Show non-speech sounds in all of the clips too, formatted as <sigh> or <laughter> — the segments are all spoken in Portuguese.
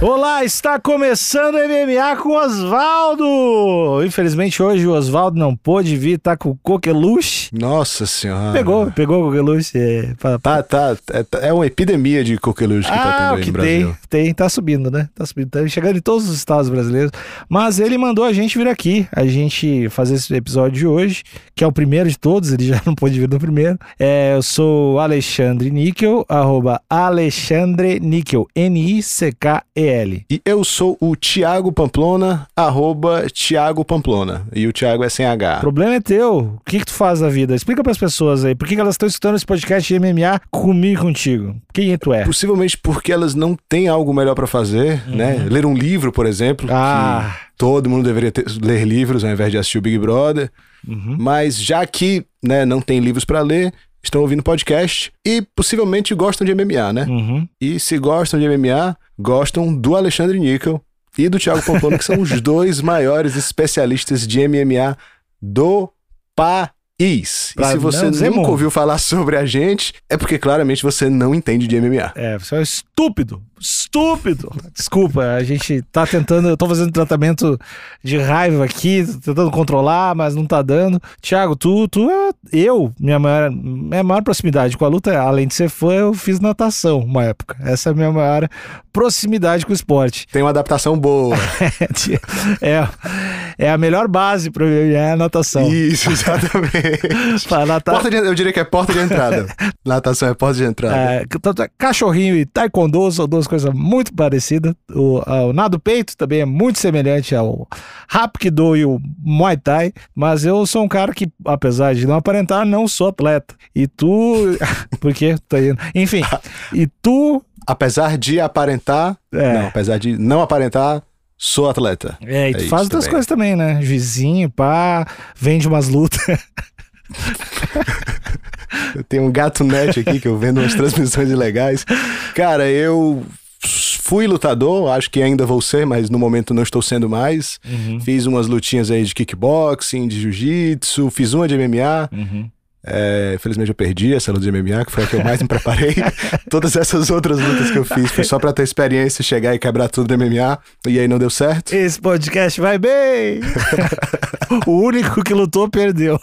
Olá, está começando o MMA com o Osvaldo. Infelizmente hoje o Osvaldo não pôde vir, tá com o coqueluche. Nossa senhora. Pegou, pegou o coqueluche. É, pra- Tá, tá. É, é uma epidemia de coqueluche que tá ah, tendo o aí que no Brasil. tem, tem, tá subindo, né? Tá subindo, tá chegando em todos os estados brasileiros. Mas ele mandou a gente vir aqui, a gente fazer esse episódio de hoje, que é o primeiro de todos, ele <laughs> já não pôde vir no primeiro. É, eu sou Alexandre Níquel, arroba Alexandre Níquel, N-I-C-K-E-L. E eu sou o Thiago Pamplona, arroba Thiago Pamplona. E o Thiago é sem O H. problema é teu. O que, que tu faz da vida? Explica pras pessoas aí. Por que, que elas estão escutando esse podcast de MMA comigo e contigo? Quem tu é? Possivelmente porque elas não têm algo melhor pra fazer, né? Ler um livro, por exemplo. Uhum. Ah. Que todo mundo deveria ter- ler livros ao invés de assistir o Big Brother. Uhum. Mas já que né, não tem livros pra ler, estão ouvindo podcast e possivelmente gostam de MMA, né? Uhum. E se gostam de MMA, gostam do Alexandre Níquel e do Thiago Pamplona, que são os <laughs> dois maiores especialistas de MMA do país. E Pra se você nunca mundo. ouviu falar sobre a gente, é porque claramente você não entende de MMA. É, você é estúpido. Estúpido. Desculpa, a gente tá tentando. Eu tô fazendo tratamento de raiva aqui, tentando controlar, mas não tá dando. Tiago, tu, tu é. Eu, minha maior, minha maior proximidade com a luta, além de ser fã, eu fiz natação uma época. Essa é a minha maior proximidade com o esporte. Tem uma adaptação boa. <laughs> é, é a melhor base pra mim, é a natação. Isso, <laughs> exatamente. <laughs> Pra natar- Porta de- eu diria que é porta de entrada. <laughs> Natação é porta de entrada. É, é cachorrinho e taekwondo são duas coisas muito parecidas. O, o nado peito também é muito semelhante ao Hapkido e o Muay Thai, mas eu sou um cara que, apesar de não aparentar, não sou atleta. E tu... <laughs> Por quê? Tá indo. Enfim, e tu... Apesar de aparentar. É. Não, apesar de não aparentar, sou atleta. É, e tu É faz outras coisas também, né? Vizinho, pá, vende umas lutas. Eu tenho um gato net aqui que eu vendo umas transmissões ilegais. Cara, eu fui lutador, acho que ainda vou ser, mas no momento não estou sendo mais. Uhum. Fiz umas lutinhas aí de kickboxing, de jiu-jitsu, fiz uma de MMA. Uhum. É, infelizmente eu perdi essa luta de MMA, que foi a que eu mais me preparei. <laughs> Todas essas outras lutas que eu fiz foi só pra ter experiência, chegar e quebrar tudo do MMA, e aí não deu certo. Esse podcast vai bem! <laughs> o único que lutou perdeu.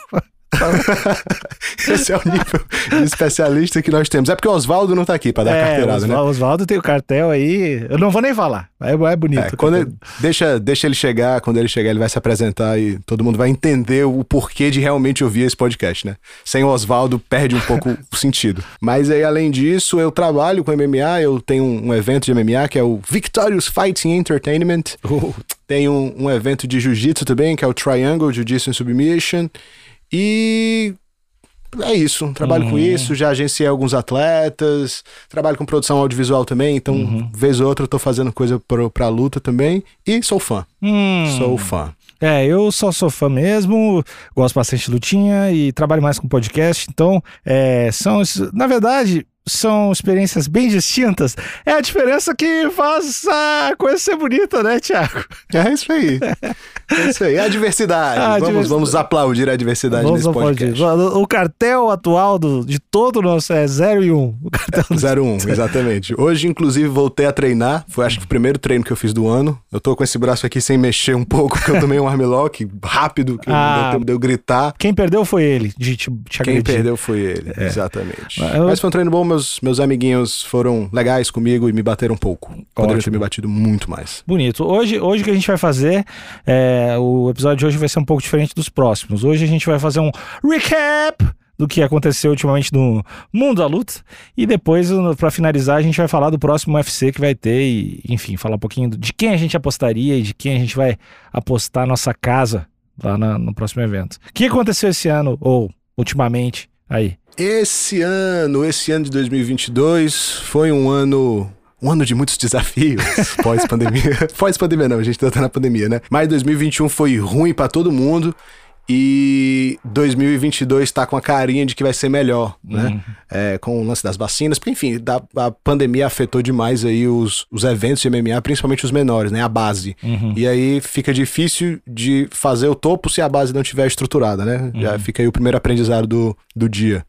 <laughs> Esse é o nível de especialista que nós temos. É porque o Oswaldo não tá aqui pra dar É, carteirada, né? Oswaldo, Oswaldo tem o cartel aí. Eu não vou nem falar. É, é bonito. É, o quando ele, deixa, deixa ele chegar, quando ele chegar, ele vai se apresentar e todo mundo vai entender o porquê de realmente ouvir esse podcast, né? Sem o Oswaldo, perde um pouco <laughs> o sentido. Mas aí, além disso, eu trabalho com MMA, eu tenho um, um evento de MMA que é o Victorious Fighting Entertainment. Tem um, um evento de jiu-jitsu também, que é o Triangle Jiu-Jitsu Submission. E é isso, trabalho com isso, já agenciei alguns atletas, trabalho com produção audiovisual também, então, vez ou outra, eu tô fazendo coisa pro, pra luta também. E sou fã, Hum, sou fã. É, eu só sou fã mesmo, gosto bastante de lutinha e trabalho mais com podcast. Então, é, são. Na verdade. São experiências bem distintas. É a diferença que faz a coisa ser bonita, né, Thiago? É isso aí. É isso aí. É a diversidade. A vamos, diversidade. vamos aplaudir a diversidade Vamos nesse podcast. O cartel atual do, de todo o nosso é 0 e 1. Um. O cartel do 01, <laughs> exatamente. Hoje, inclusive, voltei a treinar. Foi acho que o primeiro treino que eu fiz do ano. Eu tô com esse braço aqui sem mexer um pouco, porque eu tomei um armlock rápido, que Ah. não deu tempo de eu gritar. Quem perdeu foi ele, de te, te Quem perdeu foi ele, exatamente. Mas eu- Mas foi um treino bom, meus, meus amiguinhos foram legais comigo e me bateram um pouco. Poderiam ter me batido muito mais. Bonito. Hoje, hoje o que a gente vai fazer, é, o episódio de hoje vai ser um pouco diferente dos próximos. Hoje a gente vai fazer um recap do que aconteceu ultimamente no mundo da luta. E depois, pra finalizar, a gente vai falar do próximo UFC que vai ter e, enfim, falar um pouquinho de quem a gente apostaria e de quem a gente vai apostar nossa casa lá na- no próximo evento. O que aconteceu esse ano, ou ultimamente, aí? Esse ano, esse ano de 2022 foi um ano um ano de muitos desafios <laughs> pós-pandemia. pós-pandemia não, a gente tá na pandemia, né? Mas 2021 foi ruim pra todo mundo E 2022 tá com a carinha de que vai ser melhor, né? Uhum. É, com o lance das vacinas, porque enfim, da- a pandemia afetou demais aí os, os eventos de MMA, principalmente os menores, né? A base. Uhum. E aí fica difícil de fazer o topo se a base não tiver estruturada, né? Já fica aí o primeiro aprendizado do, do dia.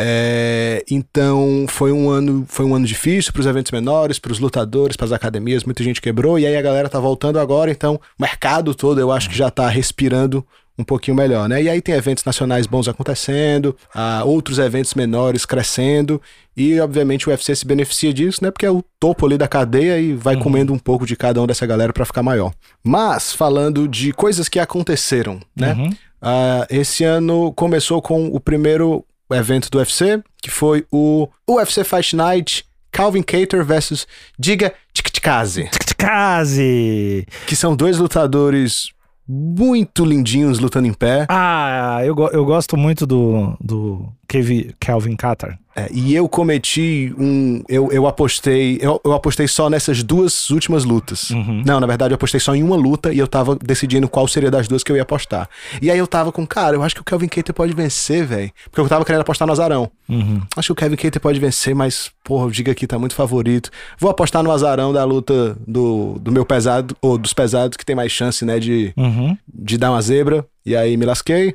É, então foi um ano foi um ano difícil para os eventos menores, para os lutadores, para as academias, muita gente quebrou e aí a galera tá voltando agora, então o mercado todo eu acho que já tá respirando um pouquinho melhor, né? E aí tem eventos nacionais bons acontecendo, ah, outros eventos menores crescendo e obviamente o UFC se beneficia disso, né? Porque é o topo ali da cadeia e vai comendo um pouco de cada um dessa galera para ficar maior. Mas falando de coisas que aconteceram, né? Uhum. Ah, esse ano começou com o primeiro evento do UFC, que foi o UFC Fight Night Calvin Cater versus Diga Tchikaze, Case! que são dois lutadores muito lindinhos lutando em pé. Ah, eu, eu gosto muito do, do Kevi- Calvin Catar. É, e eu cometi um. Eu, eu apostei. Eu, eu apostei só nessas duas últimas lutas. Uhum. Não, na verdade, eu apostei só em uma luta e eu tava decidindo qual seria das duas que eu ia apostar. E aí eu tava com, cara, eu acho que o Kelvin Cater pode vencer, velho. Porque eu tava querendo apostar no Azarão. Uhum. Acho que o Kevin Cater pode vencer, mas, porra, o Diga aqui tá muito favorito. Vou apostar no azarão da luta do, do meu pesado, ou dos pesados, que tem mais chance, né, de, Uhum. de dar uma zebra. E aí me lasquei.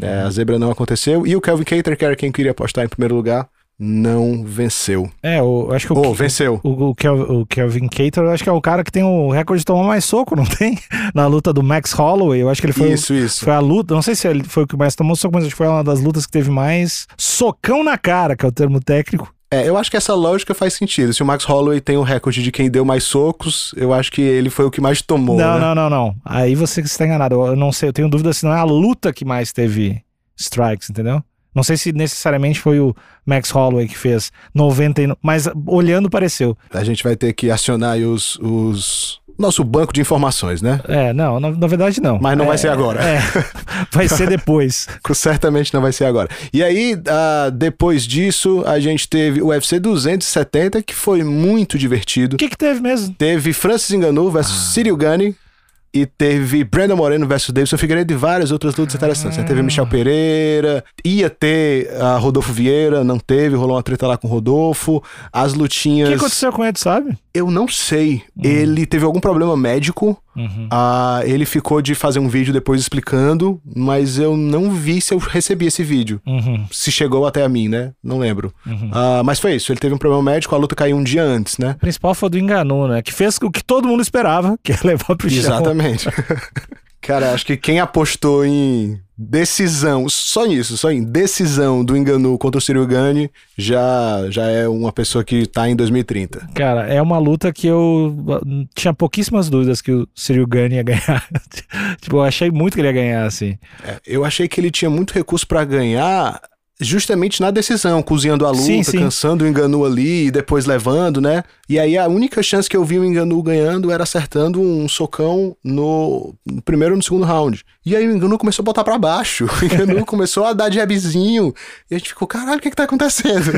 É, a zebra não aconteceu. E o Kelvin Cater, que era quem queria apostar em primeiro lugar, não venceu. É, eu acho que o, Ou venceu. o, o, Kel- o Kelvin Cater, eu acho que é o cara que tem o recorde de tomar mais soco, não tem? <laughs> Na luta do Max Holloway, eu acho que ele foi, Isso, isso. foi a luta, não sei se ele foi o que mais tomou soco, mas acho que foi uma das lutas que teve mais socão na cara, que é o termo técnico. É, eu acho que essa lógica faz sentido. Se o Max Holloway tem o recorde de quem deu mais socos, eu acho que ele foi o que mais tomou. não, né? não, não, não. Aí você que está enganado. Eu não sei, eu tenho dúvida se não é a luta que mais teve strikes, entendeu? Não sei se necessariamente foi o Max Holloway que fez 99, mas olhando pareceu. A gente vai ter que acionar aí os, os... Nosso banco de informações, né? É, não, na, na verdade não. Mas não É, vai ser agora. É, <laughs> vai ser depois. <laughs> Certamente não vai ser agora. E aí, ah, depois disso, a gente teve o UFC 270, que foi muito divertido. O que que teve mesmo? Teve Francis Ngannou versus Cyril Gane. E teve Brandon Moreno versus Davidson Figueiredo e várias outras lutas interessantes. né? Teve Michel Pereira, ia ter a Rodolfo Vieira, não teve, rolou uma treta lá com o Rodolfo. As O lutinhas. que aconteceu com ele, sabe? Eu não sei. Ele teve algum problema médico. Uhum. Ah, ele ficou de fazer um vídeo depois explicando, mas eu não vi se eu recebi esse vídeo. Uhum, Se chegou até a mim, né? Não lembro. uhum. Ah, mas foi isso. Ele teve um problema médico, a luta caiu um dia antes, né? O principal foi o do Enganu, né? Que fez o que todo mundo esperava, que é levar pro chão. Exatamente. <laughs> Cara, acho que quem apostou em decisão, só nisso, só em decisão do Enganu contra o Cyril Gane, já, já é uma pessoa que tá em 2030. Cara, é uma luta que eu uh, tinha pouquíssimas dúvidas que o Cyril Gane ia ganhar. <laughs> tipo, eu achei muito que ele ia ganhar, assim. É, eu achei que ele tinha muito recurso pra ganhar justamente na decisão, cozinhando a luta, Sim, sim. cansando o Enganu ali e depois levando, né? E aí a única chance que eu vi o Enganu ganhando era acertando um socão no, no primeiro ou no segundo round. E aí o Enganu começou a botar pra baixo. <laughs> O Enganu começou a dar jabzinho. E a gente ficou, caralho, o que que tá acontecendo?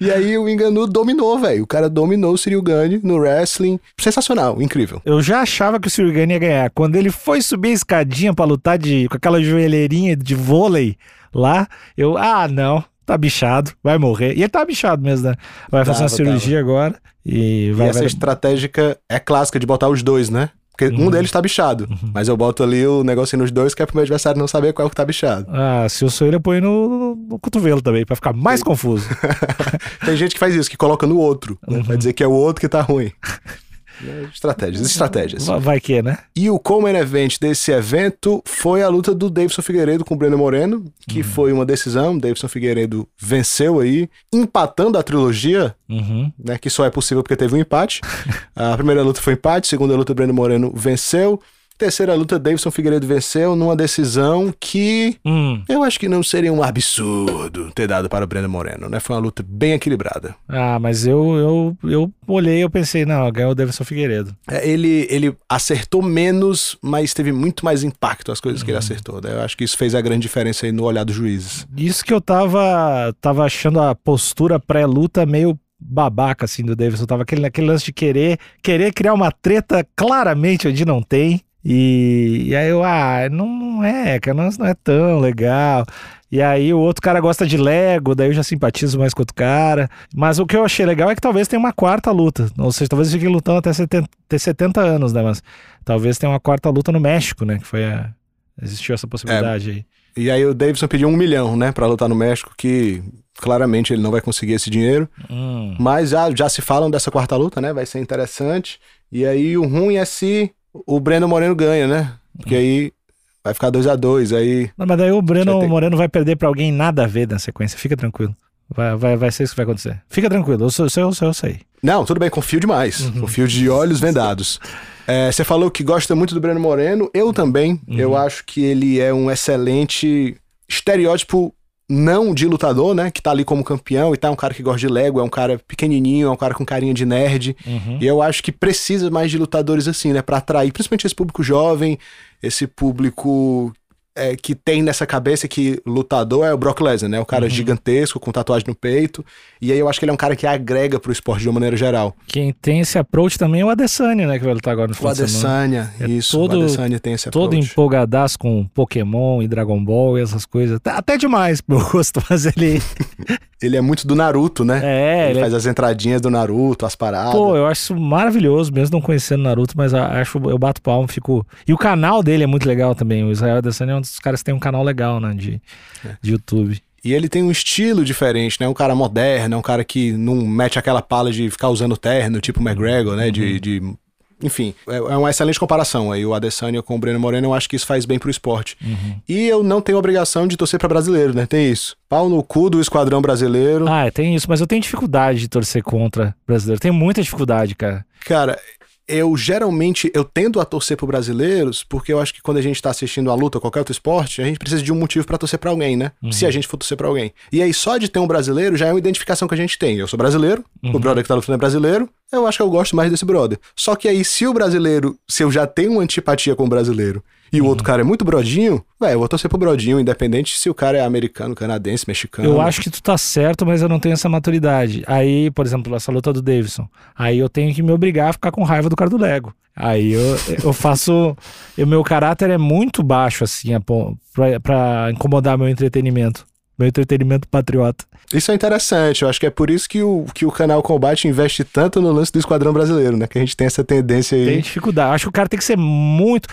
e aí o Enganu dominou, velho. O cara dominou o Cyril Gane no wrestling. Sensacional, incrível. Eu já achava que o Cyril Gane ia ganhar. Quando ele foi subir a escadinha pra lutar de, com aquela joelheirinha de vôlei lá, eu, ah, não, tá bichado, vai morrer. E ele tá bichado mesmo, né? Vai fazer uma Tava, cirurgia agora e vai... e essa vai... estratégica é clássica de botar os dois, né? Porque um Uhum. deles tá bichado. Mas eu boto ali o negocinho nos dois, que é pro meu adversário não saber qual que tá bichado. Ah, se eu sou ele, eu ponho no, no, cotovelo também, pra ficar mais confuso. <laughs> Tem gente que faz isso, que coloca no outro, né? Uhum. Vai dizer que é o outro que tá ruim. <laughs> É, Estratégias, estratégias. Vai- que, né? E o Common Event desse evento foi a luta do Davidson Figueiredo com o Breno Moreno, que Uhum. foi uma decisão. Davidson Figueiredo venceu aí, empatando a trilogia, Uhum. né? Que só é possível porque teve um empate. <laughs> a primeira luta foi empate, segunda luta, Breno Moreno venceu. Terceira luta, Davidson Figueiredo venceu numa decisão que Hum. eu acho que não seria um absurdo ter dado para o Breno Moreno, né? Foi uma luta bem equilibrada. Ah, mas eu, eu, eu olhei e eu pensei, não, ganhou o Davidson Figueiredo. É, ele, ele acertou menos, mas teve muito mais impacto as coisas que ele acertou. Né? Eu acho que isso fez a grande diferença aí no olhar dos juízes. Isso que eu tava, tava achando a postura pré-luta meio babaca, assim, do Davidson. Tava aquele, aquele lance de querer, querer criar uma treta claramente onde não tem. E, e aí eu, ah, não, não é, cara, não, não é tão legal. E aí o outro cara gosta de Lego, daí eu já simpatizo mais com outro cara. Mas o que eu achei legal é que talvez tenha uma quarta luta. Ou seja, talvez fiquem lutando até 70, ter 70 anos, né? Mas talvez tenha uma quarta luta no México, né? Que foi a... Existiu essa possibilidade É. aí. E aí o Davidson pediu um milhão, né, pra lutar no México, que claramente ele não vai conseguir esse dinheiro. Hum. Mas já, já se falam dessa quarta luta, né? Vai ser interessante. E aí o ruim é se o Breno Moreno ganha, né? Porque aí vai ficar 2 a 2 aí Não, mas daí o Breno Vai ter- Moreno vai perder pra alguém nada a ver na sequência. Fica tranquilo. Vai, vai, vai ser isso que vai acontecer. Fica tranquilo, eu, sou, eu, sei- eu, sei- eu sei. Não, tudo bem, confio demais. Uhum. Confio de olhos vendados. É, você falou que gosta muito do Breno Moreno, eu também. Uhum. Eu acho que ele é um excelente estereótipo não de lutador, né? Que tá ali como campeão e tá um cara que gosta de Lego, é um cara pequenininho, é um cara com carinha de nerd. Uhum. E eu acho que precisa mais de lutadores assim, né? Pra atrair principalmente esse público jovem, esse público é, que tem nessa cabeça que lutador é o Brock Lesnar, né? O cara gigantesco, com tatuagem no peito. E aí eu acho que ele é um cara que agrega pro esporte de uma maneira geral. Quem tem esse approach também é o Adesanya, né? Que vai lutar agora no O final de semana. Adesanya, É isso, todo- o Adesanya tem esse Todo approach. empolgadaço com Pokémon e Dragon Ball e essas coisas. Até- Até demais pro meu <laughs> gosto, mas ele. <laughs> Ele é muito do Naruto, né? É, ele ele é faz as entradinhas do Naruto, as paradas. Pô, eu acho isso maravilhoso, mesmo não conhecendo Naruto, mas acho, eu bato palmo, fico. E o canal dele é muito legal também. O Israel Adesanya é um dos caras que tem um canal legal, né, de, É. de YouTube. E ele tem um estilo diferente, né? Um cara moderno, é um cara que não mete aquela pala de ficar usando terno, tipo McGregor, né? Uhum. De, de- Enfim, é é uma excelente comparação aí. O Adesanya com o Breno Moreno, eu acho que isso faz bem pro esporte. Uhum. E eu não tenho obrigação de torcer pra brasileiro, né? Tem isso. Pau no cu do esquadrão brasileiro. Ah, tem isso, mas eu tenho dificuldade de torcer contra brasileiro. Tenho muita dificuldade, cara. Cara, eu geralmente eu tendo a torcer pro brasileiros, porque eu acho que quando a gente tá assistindo a luta, qualquer outro esporte, a gente precisa de um motivo pra torcer pra alguém, né? Se a gente for torcer pra alguém. E aí só de ter um brasileiro já é uma identificação que a gente tem. Eu sou brasileiro, o brother que tá lutando é brasileiro, eu acho que eu gosto mais desse brother. Só que aí se o brasileiro, se eu já tenho uma antipatia com o brasileiro e o outro cara é muito brodinho, velho, eu vou torcer pro brodinho, independente se o cara é americano, canadense, mexicano. Eu acho que tu tá certo, mas eu não tenho essa maturidade. Aí, por exemplo, essa luta do Davidson. Aí eu tenho que me obrigar a ficar com raiva do cara do Lego. Aí eu, eu faço. O meu caráter é muito baixo, assim, a pon- pra, pra incomodar meu entretenimento. Meu entretenimento patriota. Isso é interessante, eu acho que é por isso que o, que o canal Combate investe tanto no lance do Esquadrão Brasileiro, né? Que a gente tem essa tendência aí. Tem dificuldade. Acho que o cara tem que ser muito,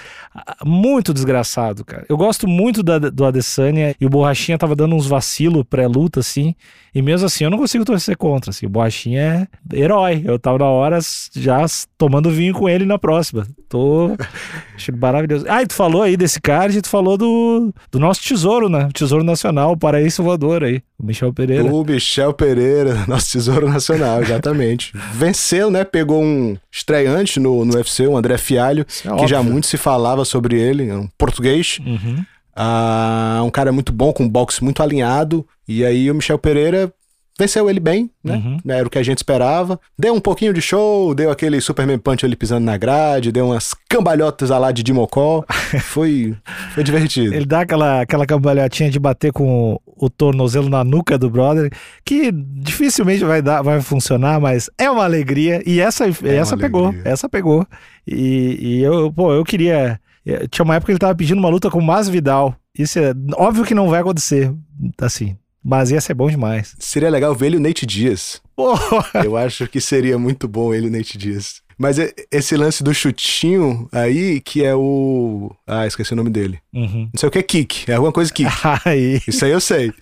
muito desgraçado, cara. Eu gosto muito da- do Adesanya e o Borrachinha tava dando uns vacilos pré-luta, assim. E mesmo assim, eu não consigo torcer contra. Assim. O Borrachinha é herói. Eu tava na hora já tomando vinho com ele na próxima. Tô <laughs> achando maravilhoso. Ah, e tu falou aí desse card, e tu falou do, do nosso tesouro, né? O Tesouro Nacional, o Paraíso Voador aí. O Michel Pereira. O Michel Pereira, <laughs> nosso tesouro nacional, exatamente. Venceu, né? Pegou um estreante no, no UFC, o André Fialho, é que já óbvio. muito se falava sobre ele, um português. Uhum. Ah, um cara muito bom, com um boxe muito alinhado. E aí o Michel Pereira venceu ele bem, né? Uhum. Era o que a gente esperava. Deu um pouquinho de show, deu aquele Superman Punch ali pisando na grade, deu umas cambalhotas lá de Dimocó. <laughs> Foi, foi divertido. Ele dá aquela, aquela cambalhotinha de bater com o, tornozelo na nuca do brother, que dificilmente vai dar, vai funcionar, mas é uma alegria. E essa, essa uma pegou, alegria. essa pegou. E, e eu, pô, eu queria. eh, Tinha uma época que ele tava pedindo uma luta com o Masvidal. Isso é óbvio que não vai acontecer, assim. Mas ia ser bom demais. Seria legal ver ele o Nate Dias. Porra! Eu acho que seria muito bom ele o Nate Dias. Mas e- esse lance do chutinho aí, que é o. Ah, esqueci o nome dele. Uhum. Não sei o que é kick. É alguma coisa kick. <laughs> Aí. Isso aí eu sei.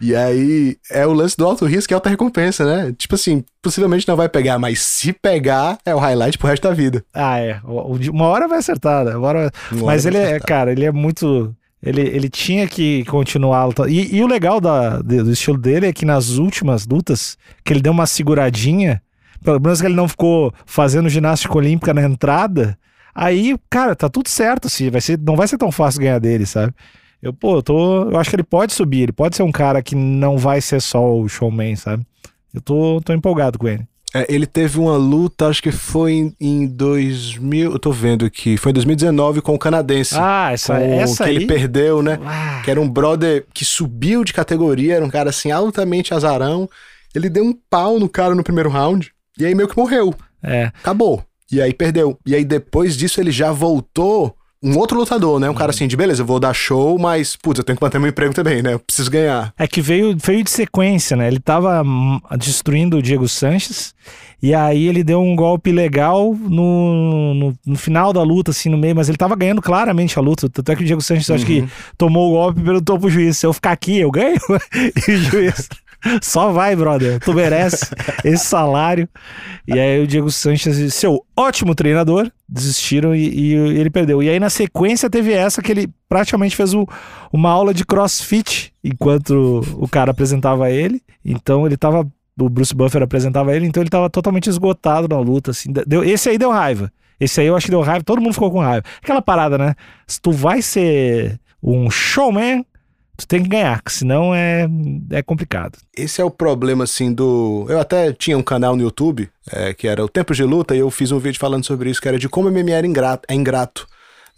E aí é o lance do alto risco e alta recompensa, né? Tipo assim, possivelmente não vai pegar, mas se pegar, é o highlight pro resto da vida. Ah, é. Uma hora vai acertar, né? Uma hora... Uma Mas hora ele é, acertar. cara, ele é muito. Ele, ele tinha que continuar. E, e o legal da, do estilo dele é que nas últimas lutas, que ele deu uma seguradinha, pelo menos que ele não ficou fazendo ginástica olímpica na entrada, aí, cara, tá tudo certo, assim, vai ser, não vai ser tão fácil ganhar dele, sabe? Eu, pô, eu tô. Eu acho que ele pode subir, ele pode ser um cara que não vai ser só o showman, sabe? Eu tô, tô empolgado com ele. É, ele teve uma luta, acho que foi em, em 2000. Eu tô vendo aqui. Foi em 2019 com o canadense. Ah, essa, com, essa que aí. ele perdeu, né? Ah, Que era um brother que subiu de categoria, era um cara assim, altamente azarão. Ele deu um pau no cara no primeiro round. E aí meio que morreu. é. Acabou. E aí perdeu. E aí depois disso ele já voltou um outro lutador, né? Um cara assim de beleza, eu vou dar show, mas, putz, eu tenho que manter meu emprego também, né? Eu preciso ganhar. É que veio, veio de sequência, né? Ele tava hum, destruindo o Diego Sanches. E aí ele deu um golpe legal no, no, no final da luta, assim, no meio, mas ele tava ganhando claramente a luta. Tanto é que o Diego Sanches, acho que tomou o golpe e perguntou pro juiz: se eu ficar aqui, eu ganho? <laughs> e o juiz. Só vai, brother. Tu merece esse salário. E aí o Diego Sanches, seu ótimo treinador, desistiram e, e ele perdeu. E aí na sequência teve essa que ele praticamente fez o- uma aula de crossfit enquanto o cara apresentava ele. Então ele tava. O Bruce Buffer apresentava ele, então ele tava totalmente esgotado na luta. Assim. Deu, esse aí deu raiva. Esse aí eu acho que deu raiva, todo mundo ficou com raiva. Aquela parada, né? Se tu vai ser um showman, tu tem que ganhar, senão é, é complicado. Esse é o problema, assim, do. Eu até tinha um canal no YouTube, é, que era o Tempos de Luta, e eu fiz um vídeo falando sobre isso, que era de como MMA era ingrato, é ingrato.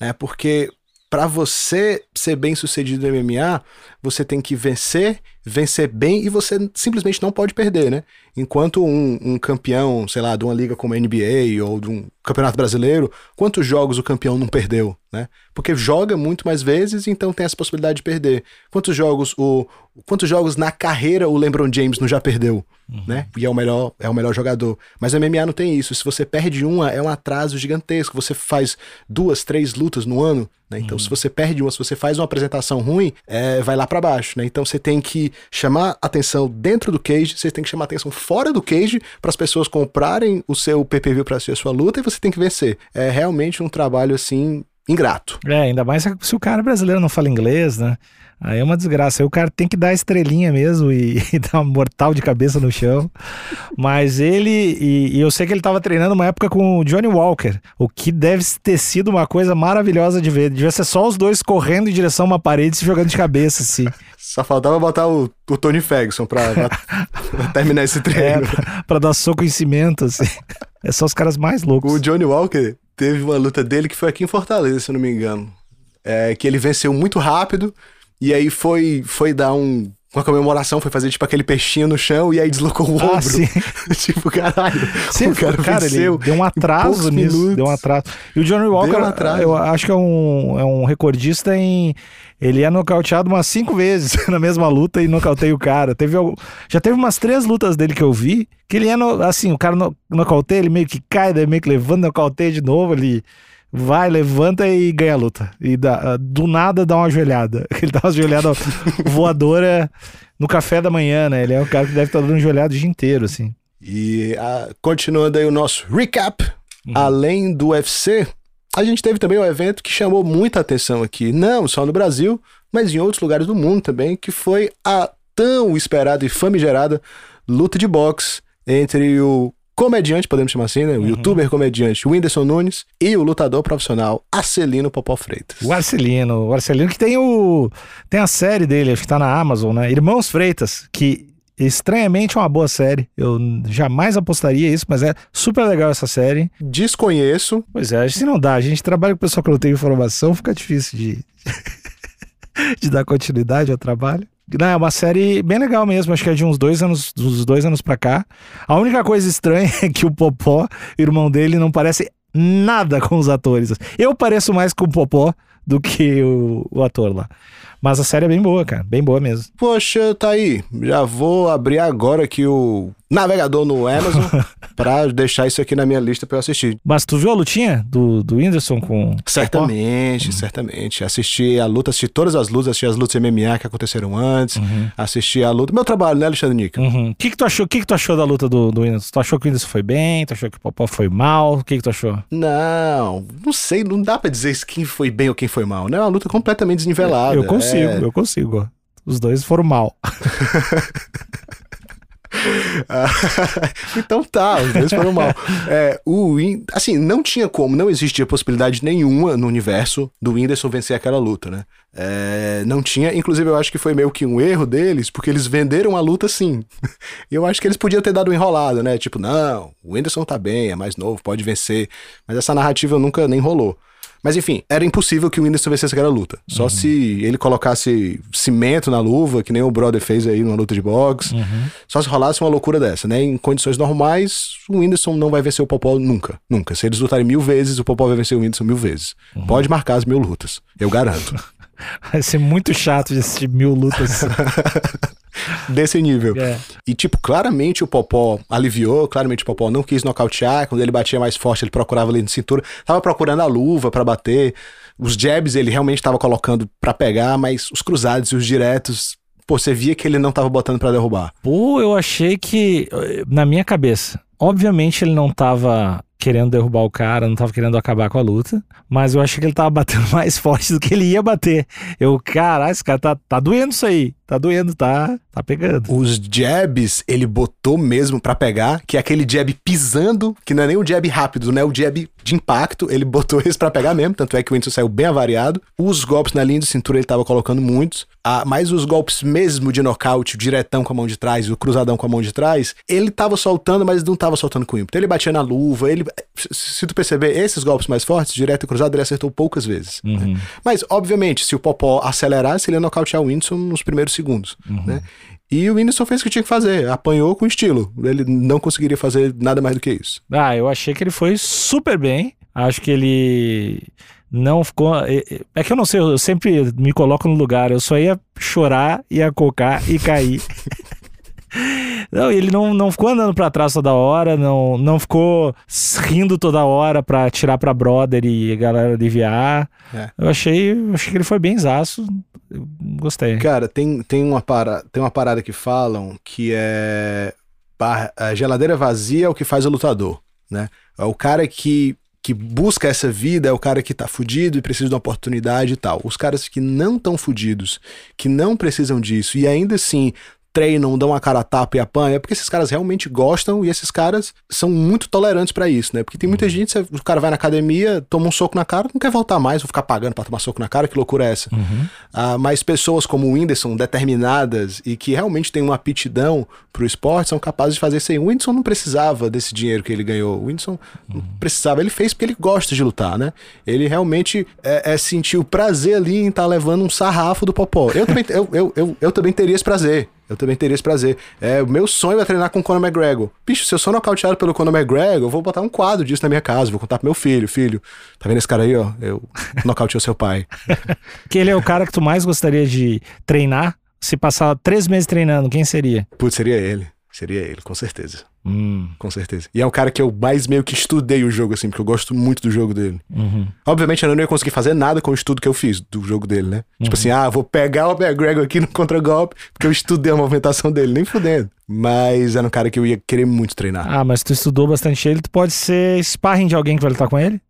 Né? Porque pra você ser bem sucedido no MMA, você tem que vencer, vencer bem, e você simplesmente não pode perder, né? Enquanto um, um campeão, sei lá, de uma liga como a NBA ou de um campeonato brasileiro, quantos jogos o campeão não perdeu, né? Porque joga muito mais vezes, então tem essa possibilidade de perder. Quantos jogos o quantos jogos na carreira o LeBron James não já perdeu, né? E é o melhor é o melhor jogador. Mas o MMA não tem isso. Se você perde uma, é um atraso gigantesco. Você faz duas, três lutas no ano, né? Então se você perde uma, se você faz uma apresentação ruim, é, vai lá pra baixo, né? Então você tem que chamar atenção dentro do cage, você tem que chamar atenção fora do cage para as pessoas comprarem o seu PPV para assistir a sua luta e você tem que vencer. É realmente um trabalho assim ingrato. É, ainda mais se o cara brasileiro não fala inglês, né? Aí é uma desgraça. Aí o cara tem que dar estrelinha mesmo e, <laughs> e dar uma mortal de cabeça no chão. Mas ele. E, e eu sei que ele tava treinando uma época com o Johnny Walker. O que deve ter sido uma coisa maravilhosa de ver. Devia ser só os dois correndo em direção a uma parede e se jogando de cabeça, assim. <laughs> Só faltava botar o, o Tony Ferguson pra, pra- <laughs> terminar esse É, treino. pra, pra dar soco em cimento, assim. É só os caras mais loucos. O Johnny Walker teve uma luta dele que foi aqui em Fortaleza, se eu não me engano. É, que ele venceu muito rápido e aí foi, foi dar um. Uma comemoração, foi fazer tipo aquele peixinho no chão e aí deslocou o Ah, ombro. sim. <laughs> tipo, caralho. Sim, o cara, cara, venceu. ele deu um atraso nisso, minutos. deu um atraso. E o Johnny Walker, um eu acho que é um, é um recordista em... Ele é nocauteado umas cinco vezes <laughs> na mesma luta e nocauteia o cara. Teve, algum- já teve umas três lutas dele que eu vi, que ele é, no- assim, o cara no, nocauteia, ele meio que cai, daí meio que levanta, nocauteia de novo, ele vai, levanta e ganha a luta. E dá- do nada dá uma ajoelhada. <laughs> Ele dá uma ajoelhada <laughs> voadora no café da manhã, né? Ele é um cara que deve estar dando ajoelhada o dia inteiro, assim. E ah, continuando aí o nosso recap, Uhum. além do UFC, a gente teve também um evento que chamou muita atenção aqui, não só no Brasil, mas em outros lugares do mundo também, que foi a tão esperada e famigerada luta de boxe entre o comediante, podemos chamar assim, né? Uhum. O youtuber comediante Whindersson Nunes e o lutador profissional Acelino Popó Freitas. O Arcelino, o Arcelino que tem o tem a série dele, acho que tá na Amazon, né? Irmãos Freitas, que estranhamente é uma boa série. Eu jamais apostaria isso, mas é super legal essa série. Desconheço, Pois é, se não dá, a gente trabalha com pessoa que não tem informação, fica difícil de <laughs> de dar continuidade ao trabalho. Não, é uma série bem legal mesmo, acho que é de uns dois anos, uns dois anos pra cá. A única coisa estranha <laughs> é que o Popó, irmão dele, não parece nada com os atores. Eu pareço mais com o Popó do que o, o ator lá. Mas a série é bem boa, cara, bem boa mesmo. Poxa, tá aí. Já vou abrir agora aqui o navegador no Amazon <laughs> pra deixar isso aqui na minha lista pra eu assistir. Mas tu viu a lutinha do, do Whindersson com o Popó? Certamente, certamente. Assisti a luta, assisti todas as lutas, assisti as lutas MMA que aconteceram antes, assisti a luta. Meu trabalho, né, Alexandre Nica? Uhum. O que que tu achou? Que que tu achou da luta do, do Whindersson? Tu achou que o Whindersson foi bem? Tu achou que o Popó foi mal? O que que tu achou? Não, não sei, não dá pra dizer quem foi bem ou quem foi mal, né? É uma luta completamente desnivelada. eu consigo, É, eu consigo. Os dois foram mal. <laughs> <laughs> então tá, os dois foram mal. É, o assim, não tinha como, não existia possibilidade nenhuma no universo do Whindersson vencer aquela luta, né? É, não tinha, inclusive eu acho que foi meio que um erro deles, porque eles venderam a luta sim. E <laughs> eu acho que eles podiam ter dado um enrolado, né? Tipo, não, o Whindersson tá bem, é mais novo, pode vencer. Mas essa narrativa nunca nem rolou. Mas enfim, era impossível que o Whindersson vencesse aquela luta. Só se ele colocasse cimento na luva, que nem o brother fez aí numa luta de boxe. Só se rolasse uma loucura dessa, né? Em condições normais, o Whindersson não vai vencer o Popó nunca. Nunca. Se eles lutarem mil vezes, o Popó vai vencer o Whindersson mil vezes. Pode marcar as mil lutas. Eu garanto. <laughs> <laughs> Vai ser muito chato de assistir mil lutas. <laughs> Desse nível. É. E, tipo, claramente o Popó aliviou, claramente o Popó não quis nocautear. Quando ele batia mais forte, ele procurava ali na cintura. Tava procurando a luva pra bater. Os jabs ele realmente tava colocando pra pegar, mas os cruzados e os diretos, pô, você via que ele não tava botando pra derrubar. Pô, eu achei que, eh, na minha cabeça, obviamente ele não tava querendo derrubar o cara, não tava querendo acabar com a luta, mas eu achei que ele tava batendo <laughs> mais forte do que ele ia bater. Eu, caralho, esse cara tá, tá doendo isso aí, tá doendo, tá, tá pegando. Os jabs ele botou mesmo pra pegar, que é aquele jab pisando, que não é nem o jab rápido, né? O jab de impacto, ele botou <laughs> esse pra pegar mesmo, tanto é que o Whindersson saiu bem avariado. Os golpes na linha de cintura ele tava colocando muitos, ah, mas os golpes mesmo de nocaute, o diretão com a mão de trás, o cruzadão com a mão de trás, ele tava soltando, mas não tava soltando com ímpeto. Ele batia na luva, ele se tu perceber, esses golpes mais fortes, direto e cruzado, ele acertou poucas vezes. Uhum. Né? Mas, obviamente, se o Popó acelerasse, ele ia nocautear o Whindersson nos primeiros segundos. Uhum. Né? E o Whindersson fez o que tinha que fazer, apanhou com estilo. Ele não conseguiria fazer nada mais do que isso. Ah, eu achei que ele foi super bem. Acho que ele não ficou. é- É que eu não sei, eu sempre me coloco no lugar. Eu só ia chorar, ia cocar e cair. <laughs> <laughs> Não, ele não, não ficou andando pra trás toda hora, não, não ficou rindo toda hora pra tirar pra brother e a galera aliviar. É. Eu achei, eu achei que ele foi bem zaço. Gostei. Cara, tem, tem, uma para, tem uma parada que falam que é. bar- A geladeira vazia é o que faz o lutador, né? É o cara que, que busca essa vida, é o cara que tá fudido e precisa de uma oportunidade e tal. Os caras que não tão fudidos, que não precisam disso e ainda assim treinam, dão a cara a tapa e apanham, é porque esses caras realmente gostam e esses caras são muito tolerantes pra isso, né? Porque tem muita gente, você- o cara vai na academia, toma um soco na cara, não quer voltar mais, vou ficar pagando pra tomar soco na cara, que loucura é essa? Ah, mas pessoas como o Whindersson, determinadas e que realmente têm uma aptidão pro esporte, são capazes de fazer isso aí. O Whindersson não precisava desse dinheiro que ele ganhou. O Whindersson não precisava, ele fez porque ele gosta de lutar, né? Ele realmente é, é sentir o prazer ali em estar levando um sarrafo do Popó. Eu também, eu, eu, eu, eu também teria esse prazer. Eu também teria esse prazer. É, o meu sonho é treinar com o Conor McGregor. Bicho, se eu sou nocauteado pelo Conor McGregor, eu vou botar um quadro disso na minha casa, vou contar pro meu filho. Filho, tá vendo esse cara aí, ó? Eu <laughs> nocauteei seu pai. Que ele é o cara que tu mais gostaria de treinar. Se passar três meses treinando, quem seria? Putz, seria ele. Seria ele, com certeza. Hum, Com certeza. E é um cara que eu mais meio que estudei o jogo, assim, porque eu gosto muito do jogo dele. uhum. Obviamente, eu não ia conseguir fazer nada com o estudo que eu fiz do jogo dele, né? Tipo assim, ah, vou pegar o McGregor aqui no contra-golpe, porque eu estudei a movimentação dele, nem fudendo. Mas era um cara que eu ia querer muito treinar. Ah, mas tu estudou bastante ele, tu pode ser sparring de alguém que vai lutar com ele?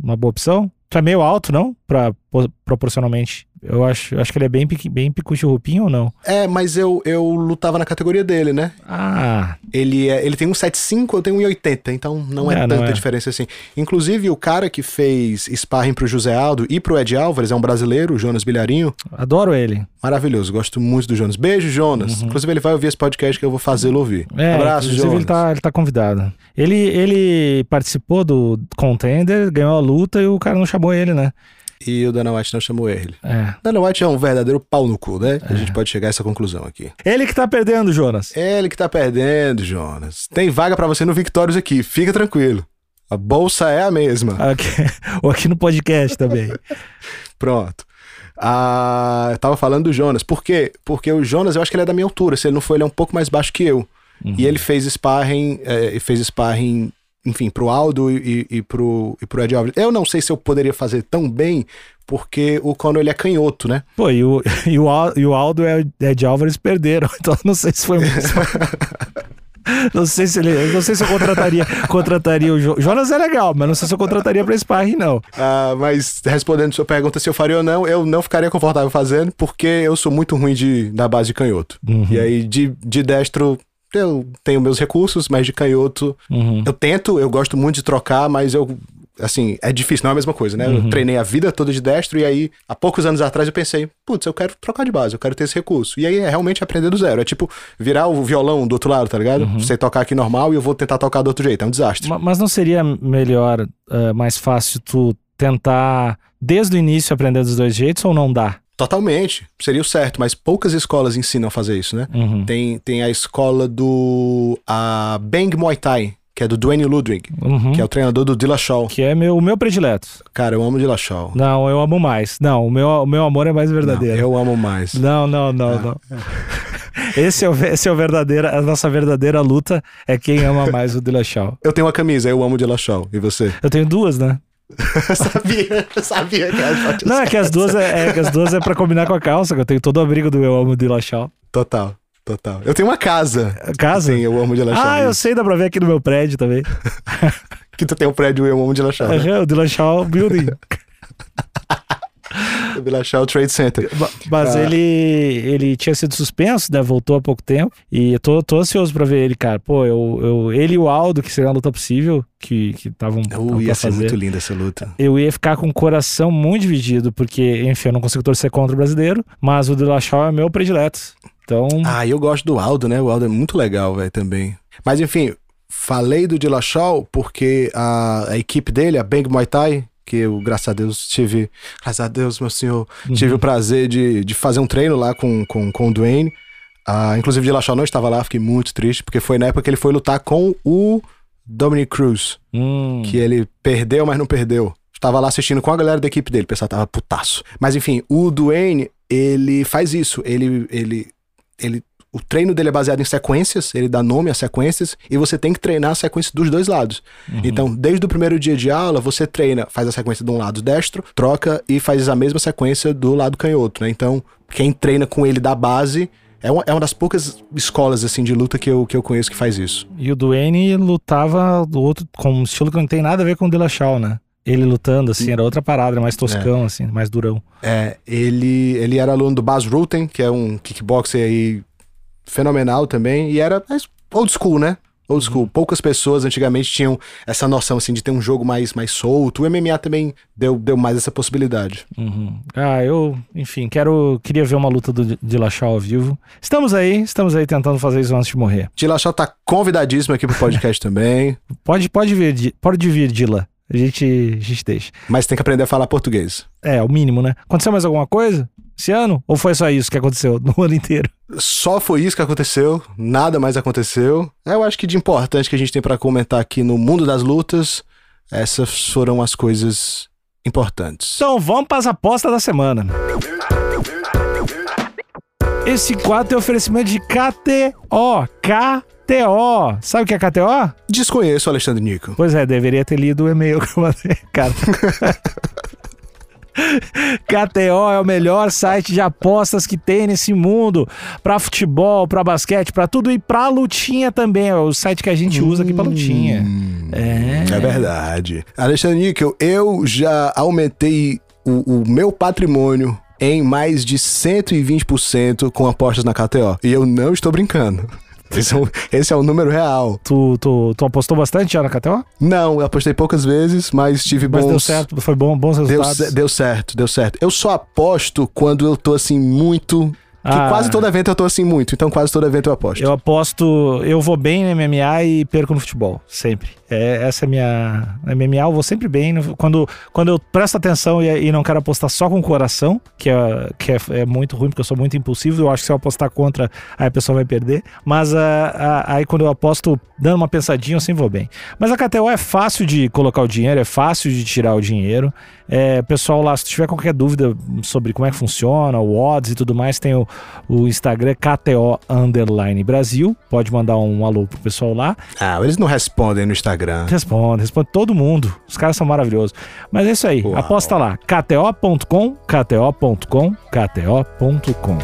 Uma boa opção? Tu é meio alto, não? Pra, po- proporcionalmente. Eu acho, eu acho que ele é bem, bem picucho rupinho ou não? É, mas eu, eu lutava na categoria dele, né? Ah, Ele, é, ele tem 1,75, eu tenho 1,80, então não é, É, não tanta é. diferença assim. Inclusive, o cara que fez sparring pro José Aldo e pro Ed Álvares é um brasileiro, o Jonas Bilharinho. adoro ele. Maravilhoso, gosto muito do Jonas. Beijo, Jonas. Inclusive, ele vai ouvir esse podcast que eu vou fazê-lo ouvir. Uhum. É, Abraço, inclusive Jonas. ele tá, ele tá convidado. Ele, ele participou do Contender, ganhou a luta e o cara não chamou ele, né? E o Dana White não chamou ele. É. Dana White é um verdadeiro pau no cu, né? A gente pode chegar a essa conclusão aqui. Ele que tá perdendo, Jonas. Ele que tá perdendo, Jonas. Tem vaga pra você no Victórios aqui, fica tranquilo. A bolsa é a mesma. Aqui, <laughs> ou aqui no podcast também. <laughs> Pronto. Ah, eu tava falando do Jonas. Por quê? Porque o Jonas, eu acho que ele é da minha altura. Se ele não for, ele é um pouco mais baixo que eu. E ele fez sparring, é, fez sparring, enfim, pro Aldo e, e, pro, e pro Ed Álvares. Eu não sei se eu poderia fazer tão bem, porque o Conor ele é canhoto, né? Pô, e o, <laughs> e o, e o Aldo e o Ed Álvares perderam, <laughs> então não sei se foi muito. <laughs> Não sei se ele. Não sei se eu contrataria, contrataria o Jo- Jonas é legal, mas não sei se eu contrataria pra sparring, não. Ah, mas respondendo sua pergunta se eu faria ou não, eu não ficaria confortável fazendo, porque eu sou muito ruim de, da base de canhoto. Uhum. E aí, de, de destro, eu tenho meus recursos, mas de canhoto, Uhum. eu tento, eu gosto muito de trocar, mas eu. Assim, é difícil, não é a mesma coisa, né? Uhum. Eu treinei a vida toda de destro e aí, há poucos anos atrás, eu pensei, putz, eu quero trocar de base, eu quero ter esse recurso. E aí é realmente aprender do zero. É tipo virar o violão do outro lado, tá ligado? Uhum. Você tocar aqui normal e eu vou tentar tocar do outro jeito. É um desastre. Ma- Mas não seria melhor, eh, mais fácil tu tentar, desde o início, aprender dos dois jeitos ou não dá? Totalmente. Seria o certo, mas poucas escolas ensinam a fazer isso, né? Uhum. Tem, tem a escola do a Bang Muay Thai, que é do Dwayne Ludwig, Uhum. que é o treinador do Dillashaw. Que é meu, o meu predileto. Cara, eu amo Dillashaw. Não, eu amo mais. Não, o meu, o meu amor é mais verdadeiro. Não, eu amo mais. Não, não, não, não. <laughs> Esse é, o, esse é o verdadeiro, a nossa verdadeira luta é quem ama mais o Dillashaw. Eu tenho uma camisa, eu amo Dillashaw. E você? Eu tenho duas, né? <laughs> sabia, sabia que era Não, é que as duas é, é que as duas é pra combinar com a calça, que eu tenho todo o abrigo do Eu Amo o Dillashaw. Total, total. Eu tenho uma casa. Casa? Sim, eu amo o Dillashaw. Ah, eu sei, dá pra ver aqui no meu prédio também. <laughs> Que tu tem um prédio, eu amo o Dillashaw. Né? O Dillashaw Building. <laughs> <laughs> O Dillashaw Trade Center. Ma- Mas Ah. ele, ele tinha sido suspenso, né? Voltou há pouco tempo. E eu tô, tô ansioso pra ver ele, cara. Pô, eu, eu, ele e o Aldo, que seria uma luta possível, que estavam Uh, ia ser muito linda essa luta. eu ia ficar com o coração muito dividido, porque, enfim, eu não consigo torcer contra o brasileiro, mas o Dillashaw é meu predileto. Então, Ah, eu gosto do Aldo, né? O Aldo é muito legal, velho, também. Mas enfim, falei do Dillashaw porque a, a equipe dele, a Bang Muay Thai, que eu, graças a Deus, tive... Graças a Deus, meu senhor, tive o prazer de, de fazer um treino lá com, com, com o Dwayne. Ah, inclusive, o Dillashaw não estava lá, fiquei muito triste, porque foi na época que ele foi lutar com o Dominic Cruz, hum, que ele perdeu, mas não perdeu. Estava lá assistindo com a galera da equipe dele, o pessoal tava putaço. Mas enfim, o Dwayne, ele faz isso. Ele, ele, ele, o treino dele é baseado em sequências, ele dá nome a sequências, e você tem que treinar a sequência dos dois lados. Então, desde o primeiro dia de aula, você treina, faz a sequência de um lado destro, troca e faz a mesma sequência do lado canhoto, né? Então, quem treina com ele da base. É uma, é uma das poucas escolas assim de luta que eu, que eu conheço que faz isso. E o Duane lutava do outro, com um estilo que não tem nada a ver com o Dillashaw, né? Ele lutando, assim, era outra parada, mais toscão, assim, mais durão. É, ele, ele era aluno do Baz Rutten, que é um kickboxer aí fenomenal também, e era mais old school, né? Old school. Poucas pessoas antigamente tinham essa noção, assim, de ter um jogo mais, mais solto. O MMA também deu, deu mais essa possibilidade. Uhum. Ah, eu, enfim, quero, queria ver uma luta do Dillashaw ao vivo. Estamos aí, estamos aí tentando fazer isso antes de morrer. Dillashaw tá convidadíssimo aqui pro podcast <laughs> também, Pode, pode vir, pode vir, Dila. A gente, a gente deixa. mas tem que aprender a falar português. É, o mínimo, né? Aconteceu mais alguma coisa esse ano? Ou foi só isso que aconteceu no <laughs> ano inteiro? Só foi isso que aconteceu, nada mais aconteceu. Eu acho que de importante que a gente tem pra comentar aqui no mundo das lutas, essas foram as coisas importantes. Então vamos para as apostas da semana. Esse quadro tem oferecimento de KTO. KTO. Sabe o que é KTO? Desconheço o Alexandre Nico. Pois é, deveria ter lido o e-mail que eu mandei, cara. <laughs> KTO é o melhor site de apostas que tem nesse mundo. Pra futebol, pra basquete, pra tudo e pra lutinha também. É o site que a gente usa aqui pra lutinha. É. É verdade. Alexandre Níquel, eu já aumentei o, o meu patrimônio em mais de 120% com apostas na KTO. E eu não estou brincando. <laughs> Esse é, um, esse é um número real. Tu, tu, tu apostou bastante já na KTO? Não, eu apostei poucas vezes, mas tive Mas bons. deu certo, foi bom, bons Deu, resultados. ce- deu certo, deu certo. Eu só aposto quando eu tô assim muito. Que Ah. quase todo evento eu tô assim muito, então quase todo evento eu aposto. Eu aposto, eu vou bem no MMA e perco no futebol, sempre. É, essa é a minha. Na MMA eu vou sempre bem. Quando, quando eu presto atenção e, e não quero apostar só com o coração, que, é, que é, é muito ruim, porque eu sou muito impulsivo, eu acho que se eu apostar contra, aí a pessoa vai perder. Mas ah, ah, aí quando eu aposto dando uma pensadinha, eu sempre vou bem. Mas a KTO é fácil de colocar o dinheiro, é fácil de tirar o dinheiro. É, pessoal lá, se tiver qualquer dúvida sobre como é que funciona, o odds e tudo mais, tem o, o Instagram KTO Brasil. Pode mandar um alô pro pessoal lá. Ah, eles não respondem no Instagram. Responde, responde todo mundo. Os caras são maravilhosos. Mas é isso aí. Uau. Aposta lá. KTO.com, KTO.com, KTO.com.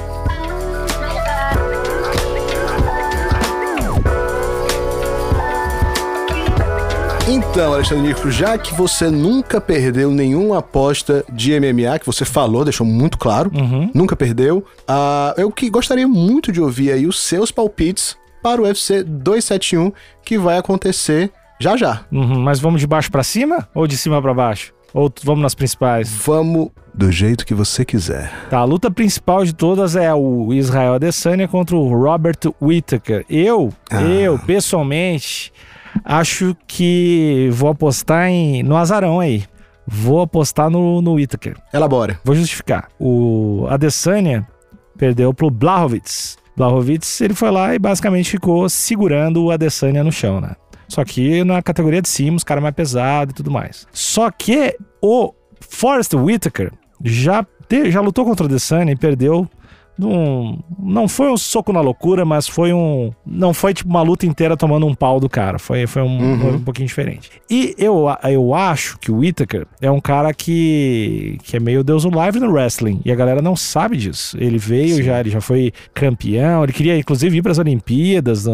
Então, Alexandre Nico, já que você nunca perdeu nenhuma aposta de MMA, que você falou, deixou muito claro, Uhum. nunca perdeu, ah, eu que gostaria muito de ouvir aí os seus palpites para o UFC 271, que vai acontecer já já. Uhum. Mas vamos de baixo pra cima ou de cima pra baixo? Ou vamos nas principais? Vamos do jeito que você quiser. Tá, a luta principal de todas é o Israel Adesanya contra o Robert Whittaker. Eu, Ah. eu, pessoalmente, acho que vou apostar em, no azarão aí. Vou apostar no, no Whittaker. Elabora. Vou justificar. O Adesanya perdeu pro Blachowicz. Blachowicz, ele foi lá e basicamente ficou segurando o Adesanya no chão, né? Só que na categoria de cima, os caras mais pesados e tudo mais. Só que o Forrest Whitaker já, te, já lutou contra o Adesanya e perdeu num, não foi um soco na loucura, mas foi um. Não foi tipo uma luta inteira tomando um pau do cara. Foi, foi um, Uhum. um pouquinho diferente. E eu, eu acho que o Whittaker é um cara que, que é meio Deus no live no wrestling. E a galera não sabe disso. Ele veio Sim. já, ele já foi campeão. Ele queria, inclusive, ir para as Olimpíadas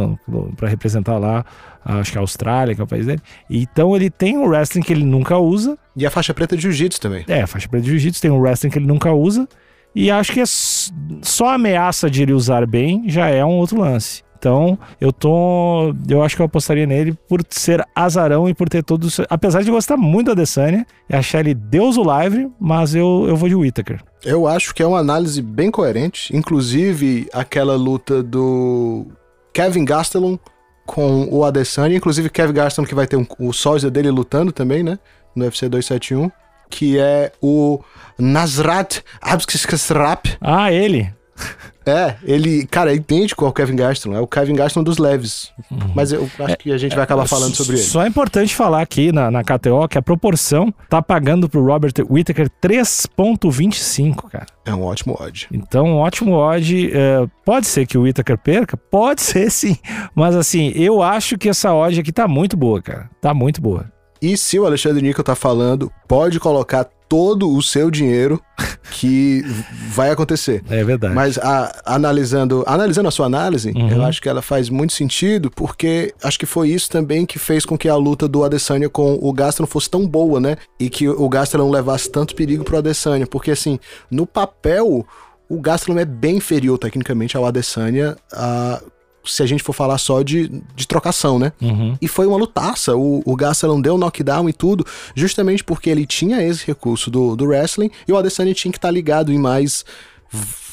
para representar lá. Acho que a Austrália, que é o país dele. Então ele tem um wrestling que ele nunca usa. E a faixa preta de jiu-jitsu também. É, a faixa preta de jiu-jitsu tem um wrestling que ele nunca usa. E acho que é só a ameaça de ele usar bem já é um outro lance. Então, eu tô. Eu acho que eu apostaria nele por ser azarão e por ter todos. Apesar de gostar muito da Adesanya e achar ele Deus o livre, mas eu, eu vou de Whittaker. Eu acho que é uma análise bem coerente. Inclusive, aquela luta do Kevin Gastelum com o Adesanya. Inclusive, Kevin Gastelum que vai ter um- o sósia dele lutando também, né? No UFC 271. Que é o Nasrat Abskisrap. Ah, ele. <laughs> É, ele, cara, é idêntico ao Kevin Gastelum. É o Kevin Gastelum dos leves. Mas eu acho que a gente vai acabar falando sobre ele. Só é importante falar aqui na, na KTO que a proporção tá pagando pro Robert Whittaker 3,25, cara. É um ótimo odd. Então, um ótimo odd. é, pode ser que o Whittaker perca? Pode <laughs> ser sim. Mas assim, eu acho que essa odd aqui tá muito boa, cara. Tá muito boa. E se o Alexandre Níquel tá falando, pode colocar todo o seu dinheiro que vai acontecer. É verdade. Mas a- analisando, analisando a sua análise, Uhum. eu acho que ela faz muito sentido, porque acho que foi isso também que fez com que a luta do Adesanya com o Gastelum fosse tão boa, né? E que o Gastelum levasse tanto perigo pro Adesanya, porque assim, no papel, o Gastelum é bem inferior tecnicamente ao Adesanya, se a gente for falar só de, de trocação, né? Uhum. E foi uma lutaça. O, o Gastelum deu knockdown e tudo, justamente porque ele tinha esse recurso do, do wrestling e o Adesanya tinha que estar ligado em mais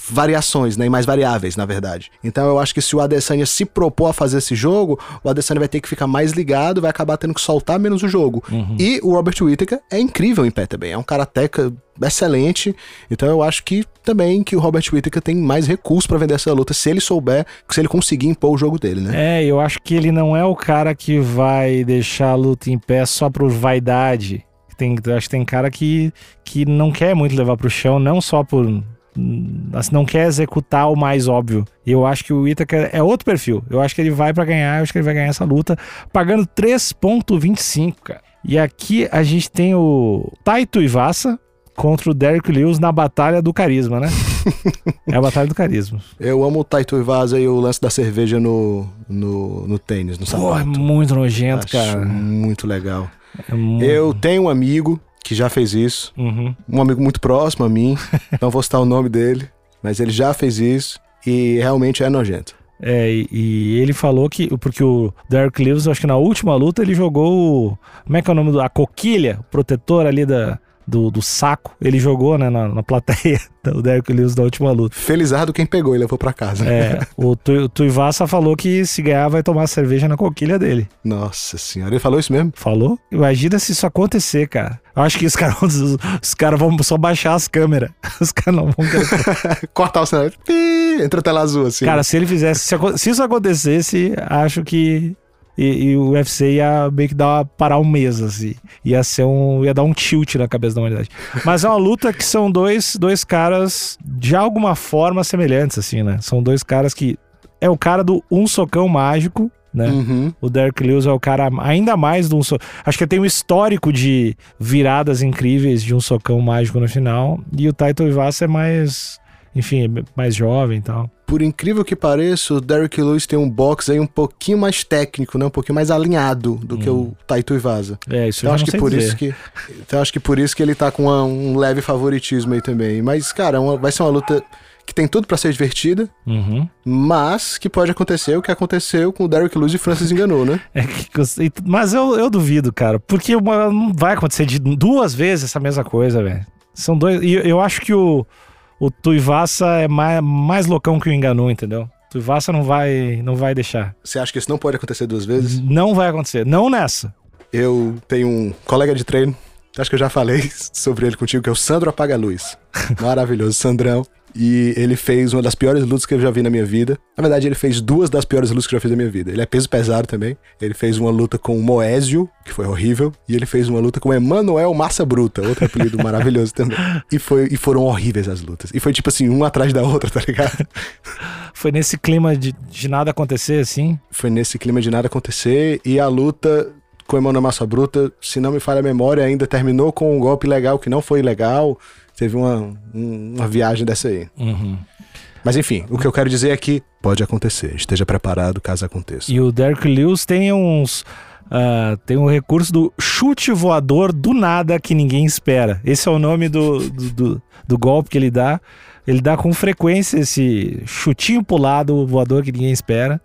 variações, né? Em mais variáveis, na verdade. Então eu acho que se o Adesanya se propor a fazer esse jogo, o Adesanya vai ter que ficar mais ligado, vai acabar tendo que soltar menos o jogo. E o Robert Whittaker é incrível em pé também. É um karateca excelente. Então eu acho que também que o Robert Whittaker tem mais recursos pra vender essa luta, se ele souber, se ele conseguir impor o jogo dele, né? É, eu acho que ele não é o cara que vai deixar a luta em pé só por vaidade. Tem, eu acho que tem cara que, que não quer muito levar pro chão, não só por. Hum, assim, não quer executar o mais óbvio. E eu acho que o Itaker é outro perfil. Eu acho que ele vai pra ganhar, eu acho que ele vai ganhar essa luta, pagando 3,25, cara. E aqui a gente tem o Taito Ivasa contra o Derek Lewis na Batalha do Carisma, né? <laughs> é a Batalha do Carisma. Eu amo o Taito Ivasa e o lance da cerveja no, no, no tênis, no Pô, é sapato. muito nojento, Acho cara. muito legal. É muito... Eu tenho um amigo que já fez isso, Uhum. um amigo muito próximo a mim, <laughs> não vou citar o nome dele, mas ele já fez isso e realmente é nojento. É, e, e ele falou que. Porque o Derek Lewis, eu acho que na última luta, ele jogou. o- Como é que é o nome do. A coquilha, o protetor ali da, do, do saco. Ele jogou, né, na, na plateia, o Derek Lewis na última luta. Felizardo quem pegou e levou pra casa. É, o <laughs> Tu- o Tuivasa falou que se ganhar vai tomar cerveja na coquilha dele. Nossa senhora, ele falou isso mesmo? Falou? Imagina se isso acontecer, cara. Eu acho que os <laughs> caras os, os caras vão só baixar as câmeras. <laughs> Os caras não vão. Cortar o cenário, entra a tela azul assim. Cara, se ele fizesse, se, se isso acontecesse, acho que e, e o UFC ia meio que dar uma, parar um mês, assim. Ia ser um. ia dar um tilt na cabeça da humanidade. Mas é uma luta que são dois, dois caras de alguma forma semelhantes, assim, né? São dois caras que. É o cara do um socão mágico, né? Uhum. O Derek Lewis é o cara ainda mais de um socão. Acho que tem um histórico de viradas incríveis de um socão mágico no final. E o Taito Ivasa é mais. Enfim, é mais jovem e tal. Por incrível que pareça, o Derrick Lewis tem um box aí um pouquinho mais técnico, né? Um pouquinho mais alinhado do que o Taito Ivasa. É, isso Então eu acho que por dizer. isso que então acho que por isso que ele tá com uma- um leve favoritismo aí também. Mas cara, uma- vai ser uma luta que tem tudo pra ser divertida, Uhum. mas que pode acontecer o que aconteceu com o Derrick Lewis e Francis enganou, né? <laughs> É que, mas eu, eu duvido, cara. Porque uma- não vai acontecer de duas vezes essa mesma coisa, velho. São dois. E eu acho que o, o Tuivasa é mais, mais loucão que o Enganu, entendeu? Tuivasa não vai, não vai deixar. Você acha que isso não pode acontecer duas vezes? Não vai acontecer. Não nessa. Eu tenho um colega de treino Acho que eu já falei <laughs> sobre ele contigo, que é o Sandro Apaga Luz. <laughs> Maravilhoso, Sandrão. E ele fez uma das piores lutas que eu já vi na minha vida. Na verdade, ele fez duas das piores lutas que eu já fiz na minha vida. Ele é peso pesado também. Ele fez uma luta com o Moésio, que foi horrível. E ele fez uma luta com o Emanuel Massa Bruta, outro apelido <laughs> maravilhoso também. E, foi, e foram horríveis as lutas. E foi tipo assim, uma atrás da outra, tá ligado? <laughs> Foi nesse clima de, de nada acontecer, assim? Foi nesse clima de nada acontecer. E a luta com o Emanuel Massa Bruta, se não me falha a memória, ainda terminou com um golpe legal que não foi legal teve uma, uma viagem dessa aí. Uhum. Mas enfim, o que eu quero dizer é que pode acontecer, esteja preparado caso aconteça. E o Derek Lewis tem uns. Uh, tem um recurso do chute voador do nada que ninguém espera. Esse é o nome do, do, do, do golpe que ele dá. Ele dá com frequência esse chutinho pulado voador que ninguém espera.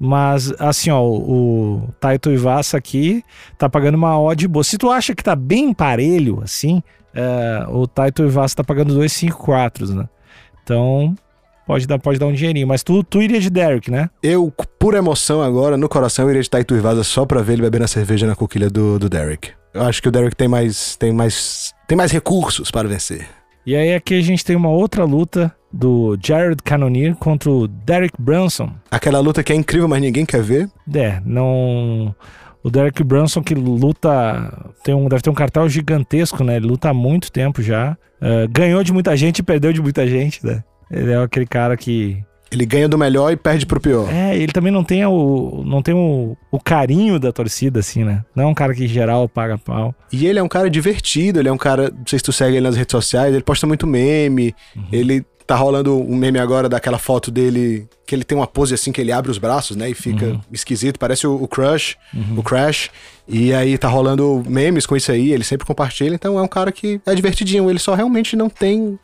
Mas, assim, ó, o Taito Ivasa aqui tá pagando uma odd boa. Se tu acha que tá bem parelho, assim, é, o Taito Ivasa tá pagando 254, né? Então, pode dar, pode dar um dinheirinho. Mas tu, tu iria de Derek, né? Eu, por emoção agora, no coração, eu iria de Taito Ivasa só pra ver ele bebendo a cerveja na coquilha do, do Derek. Eu acho que o Derek tem mais, tem mais, tem mais recursos para vencer. E aí aqui a gente tem uma outra luta do Jared Cannonier contra o Derek Brunson. Aquela luta que é incrível, mas ninguém quer ver. É, não... O Derek Brunson que luta, tem um, deve ter um cartel gigantesco, né? Ele luta há muito tempo já. Uh, ganhou de muita gente e perdeu de muita gente, né? Ele é aquele cara que ele ganha do melhor e perde pro pior. É, ele também não tem o, não tem o, o carinho da torcida, assim, né? Não é um cara que em geral paga pau. E ele é um cara divertido, ele é um cara. Não sei se tu segue ele nas redes sociais, ele posta muito meme, uhum. ele Tá rolando um meme agora daquela foto dele, que ele tem uma pose assim que ele abre os braços, né? E fica uhum. esquisito, parece o, o Crush, uhum. o Crash. E aí tá rolando memes com isso aí, ele sempre compartilha, então é um cara que é divertidinho, ele só realmente não tem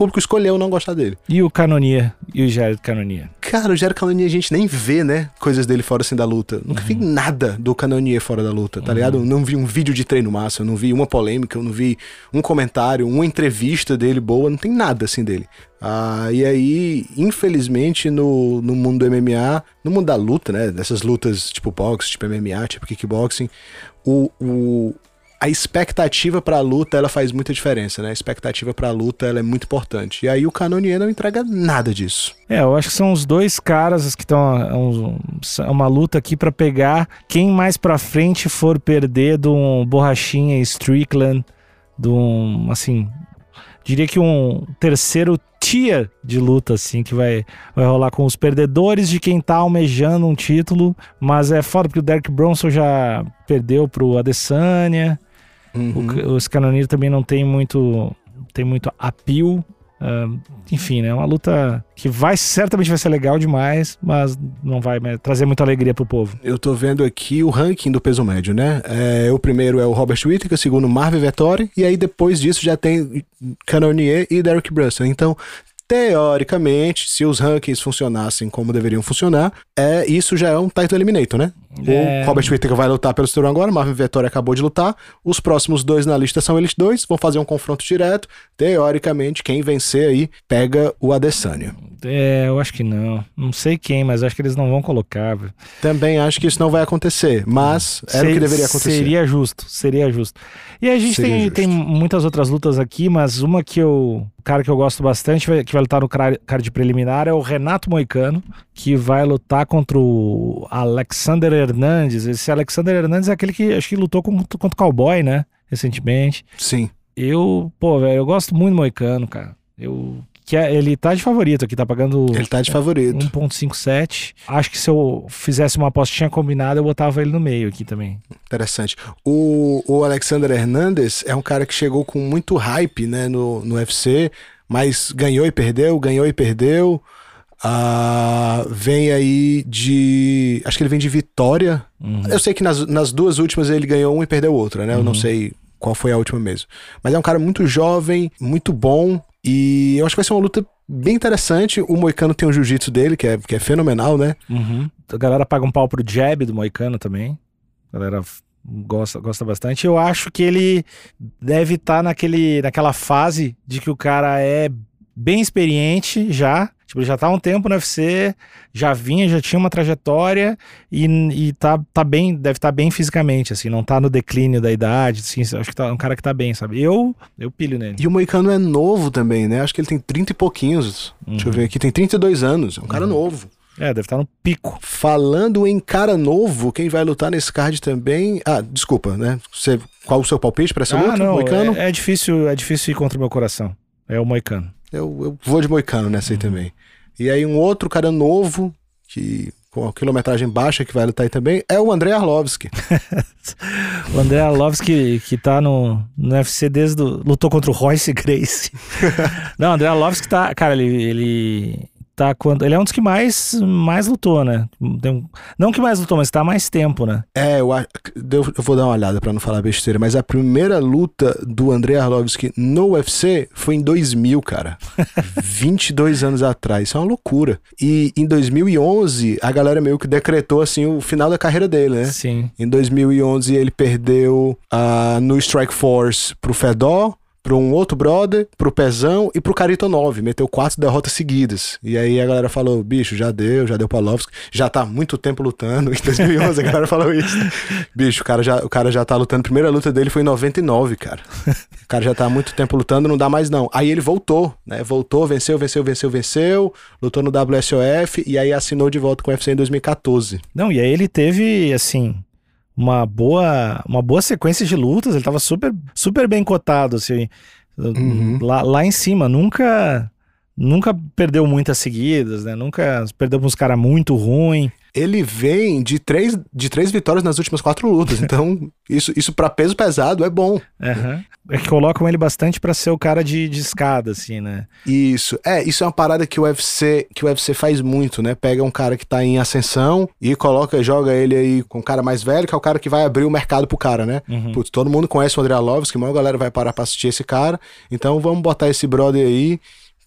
público escolheu não gostar dele. E o Canonia? E o Jared Canonia? Cara, o Jared Canonia a gente nem vê, né? Coisas dele fora assim da luta. Nunca uhum. vi nada do Canonia fora da luta, tá uhum. ligado? não vi um vídeo de treino massa, eu não vi uma polêmica, eu não vi um comentário, uma entrevista dele boa, não tem nada assim dele. Ah, e aí, infelizmente, no, no mundo do MMA, no mundo da luta, né? Dessas lutas tipo boxe, tipo MMA, tipo kickboxing, o, o, a expectativa para a luta ela faz muita diferença, né? A expectativa para a luta ela é muito importante. E aí o Canonier não entrega nada disso. É, eu acho que são os dois caras que estão é uma luta aqui para pegar quem mais para frente for perder de um borrachinha Strickland, de um assim, diria que um terceiro tier de luta, assim, que vai, vai rolar com os perdedores de quem tá almejando um título. Mas é foda porque o Derek Bronson já perdeu pro Adesanya. Uhum. O, os Canonier também não tem muito, tem muito appeal. Uh, enfim, né? Uma luta que vai certamente vai ser legal demais, mas não vai trazer muita alegria pro povo. Eu tô vendo aqui o ranking do peso médio, né? É, o primeiro é o Robert Whittaker, o segundo Marvin Vettori, e aí depois disso já tem Canonier e Derek Brunson. Então teoricamente, se os rankings funcionassem como deveriam funcionar, é isso já é um title eliminator, né? É... O Robert Whittaker vai lutar pelo cinturão agora, Marvin Vettori acabou de lutar. Os próximos dois na lista são eles dois, vão fazer um confronto direto. Teoricamente, quem vencer aí pega o Adesanya. É, eu acho que não. Não sei quem, mas acho que eles não vão colocar. Também acho que isso não vai acontecer, mas era Ser, o que deveria acontecer. Seria justo, seria justo. E a gente tem, tem muitas outras lutas aqui, mas uma que eu. O cara que eu gosto bastante, que vai lutar no card preliminar, é o Renato Moicano, que vai lutar contra o Alexander Hernandes. Esse Alexander Hernandes é aquele que acho que lutou contra, contra o Cowboy, né? Recentemente. Sim. Eu, pô, velho, eu gosto muito do Moicano, cara. Eu que é, ele tá de favorito aqui, tá pagando. Ele tá de favorito. 1,57. Acho que se eu fizesse uma apostinha combinada, eu botava ele no meio aqui também. Interessante. O, o Alexander Hernandez é um cara que chegou com muito hype, né, no, no UFC, mas ganhou e perdeu, ganhou e perdeu. Ah, vem aí de. Acho que ele vem de vitória. Uhum. Eu sei que nas, nas duas últimas ele ganhou um e perdeu outra, né? Uhum. Eu não uhum. sei qual foi a última mesmo. Mas é um cara muito jovem, muito bom. E eu acho que vai ser uma luta bem interessante. O Moicano tem o jiu-jitsu dele, que é, que é fenomenal, né? Uhum. A galera paga um pau pro jab do Moicano também. A galera gosta, gosta bastante. Eu acho que ele deve estar tá naquele, naquela fase de que o cara é bem experiente já. Tipo, já tá há um tempo no UFC, já vinha, já tinha uma trajetória e, e tá, tá bem, deve estar tá bem fisicamente, assim, não tá no declínio da idade, assim, acho que tá um cara que tá bem, sabe? Eu, eu pilho nele. E o Moicano é novo também, né? Acho que ele tem 30 e pouquinhos. Uhum. Deixa eu ver aqui, tem 32 anos, é um cara uhum. novo. É, deve estar tá no pico. Falando em cara novo, quem vai lutar nesse card também. Ah, desculpa, né? Você, qual o seu palpite para essa ah, luta? Não, Moicano? É, é, difícil, é difícil ir contra o meu coração. É o Moicano. Eu, eu vou de Moicano nessa aí uhum. também. E aí um outro cara novo, que com a quilometragem baixa que vai lutar aí também, é o André Arlovski. <laughs> o André Arlovski que tá no, no UFC desde do, lutou contra o Royce Grace. <laughs> Não, o André Arlovski tá, cara, ele, ele tá quando ele é um dos que mais mais lutou, né? Tem, não que mais lutou, mas tá há mais tempo, né? É, eu, eu, vou dar uma olhada para não falar besteira, mas a primeira luta do Andrei Arlovski no UFC foi em 2000, cara. <laughs> 22 anos atrás. Isso é uma loucura. E em 2011, a galera meio que decretou assim o final da carreira dele, né? Sim. Em 2011 ele perdeu uh, no Strike Force pro Fedor, para um outro brother, pro Pezão e pro Carito 9. Meteu quatro derrotas seguidas. E aí a galera falou: bicho, já deu, já deu pra Lovski, já tá muito tempo lutando. <laughs> Em 2011 a galera falou isso. Bicho, o cara, já, o cara já tá lutando. A primeira luta dele foi em 99, cara. O cara já tá muito tempo lutando, não dá mais não. Aí ele voltou, né? Voltou, venceu, venceu, venceu, venceu. Lutou no WSOF e aí assinou de volta com o UFC em 2014. Não, e aí ele teve, assim, uma boa, uma boa sequência de lutas, ele tava super, super bem cotado, assim, uhum. lá, lá em cima, nunca nunca perdeu muitas seguidas, né? Nunca perdeu uns caras muito ruim. Ele vem de três, de três vitórias nas últimas quatro lutas, <laughs> então isso, isso para peso pesado é bom. Uhum. É que colocam ele bastante para ser o cara de, de escada, assim, né? Isso. É, isso é uma parada que o UFC, que o UFC faz muito, né? Pega um cara que tá em ascensão e coloca, joga ele aí com um cara mais velho, que é o cara que vai abrir o mercado pro cara, né? Uhum. Putz, todo mundo conhece o André Alves, que a maior galera vai parar pra assistir esse cara. Então vamos botar esse brother aí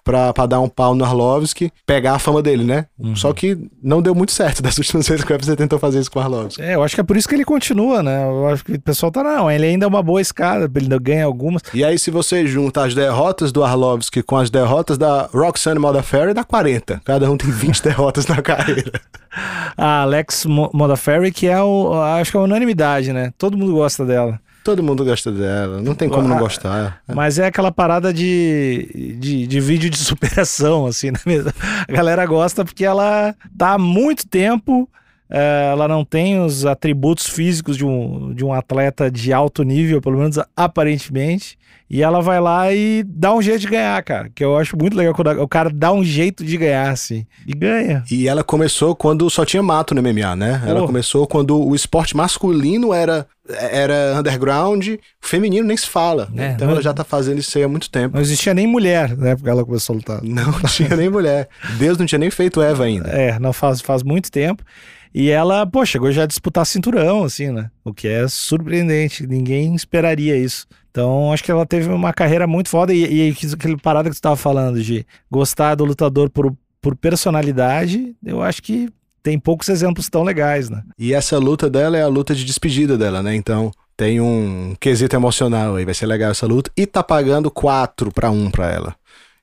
pra, pra dar um pau no Arlovski, pegar a fama dele, né? Uhum. Só que não deu muito certo <laughs> das últimas vezes que o UFC tentou fazer isso com o Arlovski. É, eu acho que é por isso que ele continua, né? Eu acho que o pessoal tá, não, ele ainda é uma boa escada, ele ainda ganha algumas. E aí, se você junta as derrotas do Arlovski com as derrotas da Roxanne Modafferi, dá 40. Cada um tem <laughs> 20 derrotas na carreira. A Alex Modafferi, que é o, acho que é a unanimidade, né? Todo mundo gosta dela. Todo mundo gosta dela, não tem como não gostar. Mas é aquela parada de, de, de vídeo de <laughs> superação, assim, né? A galera gosta porque ela tá há muito tempo ela não tem os atributos físicos de um, de um atleta de alto nível, pelo menos aparentemente. E ela vai lá e dá um jeito de ganhar, cara. Que eu acho muito legal quando o cara dá um jeito de ganhar, assim. E ganha. E ela começou quando só tinha mato no MMA, né? Ela oh. começou quando o esporte masculino era era underground, o feminino nem se fala. É, então não... ela já tá fazendo isso aí há muito tempo. Não existia nem mulher, né? Porque ela começou a lutar. Não <laughs> tinha nem mulher. Deus não tinha nem feito Eva ainda. É, não faz, faz muito tempo. E ela, pô, chegou já a disputar cinturão, assim, né? O que é surpreendente, ninguém esperaria isso. Então, acho que ela teve uma carreira muito foda. E, e aquele parada que tu estava falando de gostar do lutador por, por personalidade, eu acho que tem poucos exemplos tão legais, né? E essa luta dela é a luta de despedida dela, né? Então, tem um quesito emocional aí, vai ser legal essa luta. E tá pagando 4 para 1 para ela.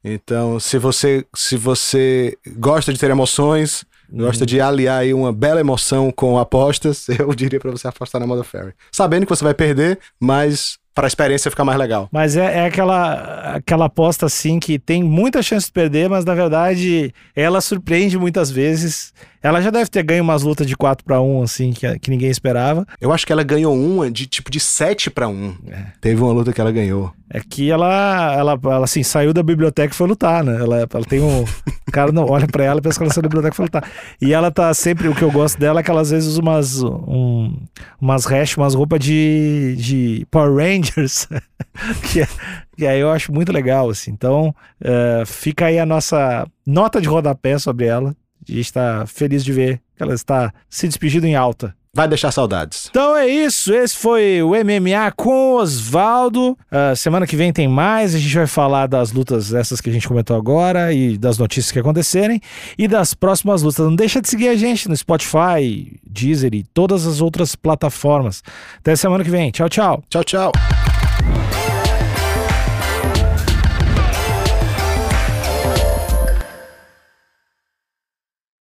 Então, se você se você gosta de ter emoções, Gosta de aliar aí uma bela emoção com apostas, <laughs> eu diria para você apostar na Mother Ferry. Sabendo que você vai perder, mas para a experiência ficar mais legal. Mas é, é, aquela, aquela aposta assim que tem muita chance de perder, mas na verdade ela surpreende muitas vezes. Ela já deve ter ganho umas lutas de 4 para 1 assim que, que ninguém esperava. Eu acho que ela ganhou uma de tipo de 7 para 1. É. Teve uma luta que ela ganhou. É que ela, ela, ela assim, saiu da biblioteca e foi lutar, né? Ela, ela tem um. O <laughs> cara não olha pra ela e pensa que ela saiu da biblioteca e foi lutar. E ela tá sempre. O que eu gosto dela é que ela às vezes usa umas. Um, umas hash, umas roupas de, de Power Rangers. <laughs> que, é, que aí eu acho muito legal, assim. Então, uh, fica aí a nossa nota de rodapé sobre ela. A gente está feliz de ver que ela está se despedindo em alta. Vai deixar saudades. Então é isso. Esse foi o MMA com Osvaldo. Uh, semana que vem tem mais. A gente vai falar das lutas essas que a gente comentou agora e das notícias que acontecerem e das próximas lutas. Não deixa de seguir a gente no Spotify, Deezer e todas as outras plataformas. Até semana que vem. Tchau, tchau. Tchau, tchau.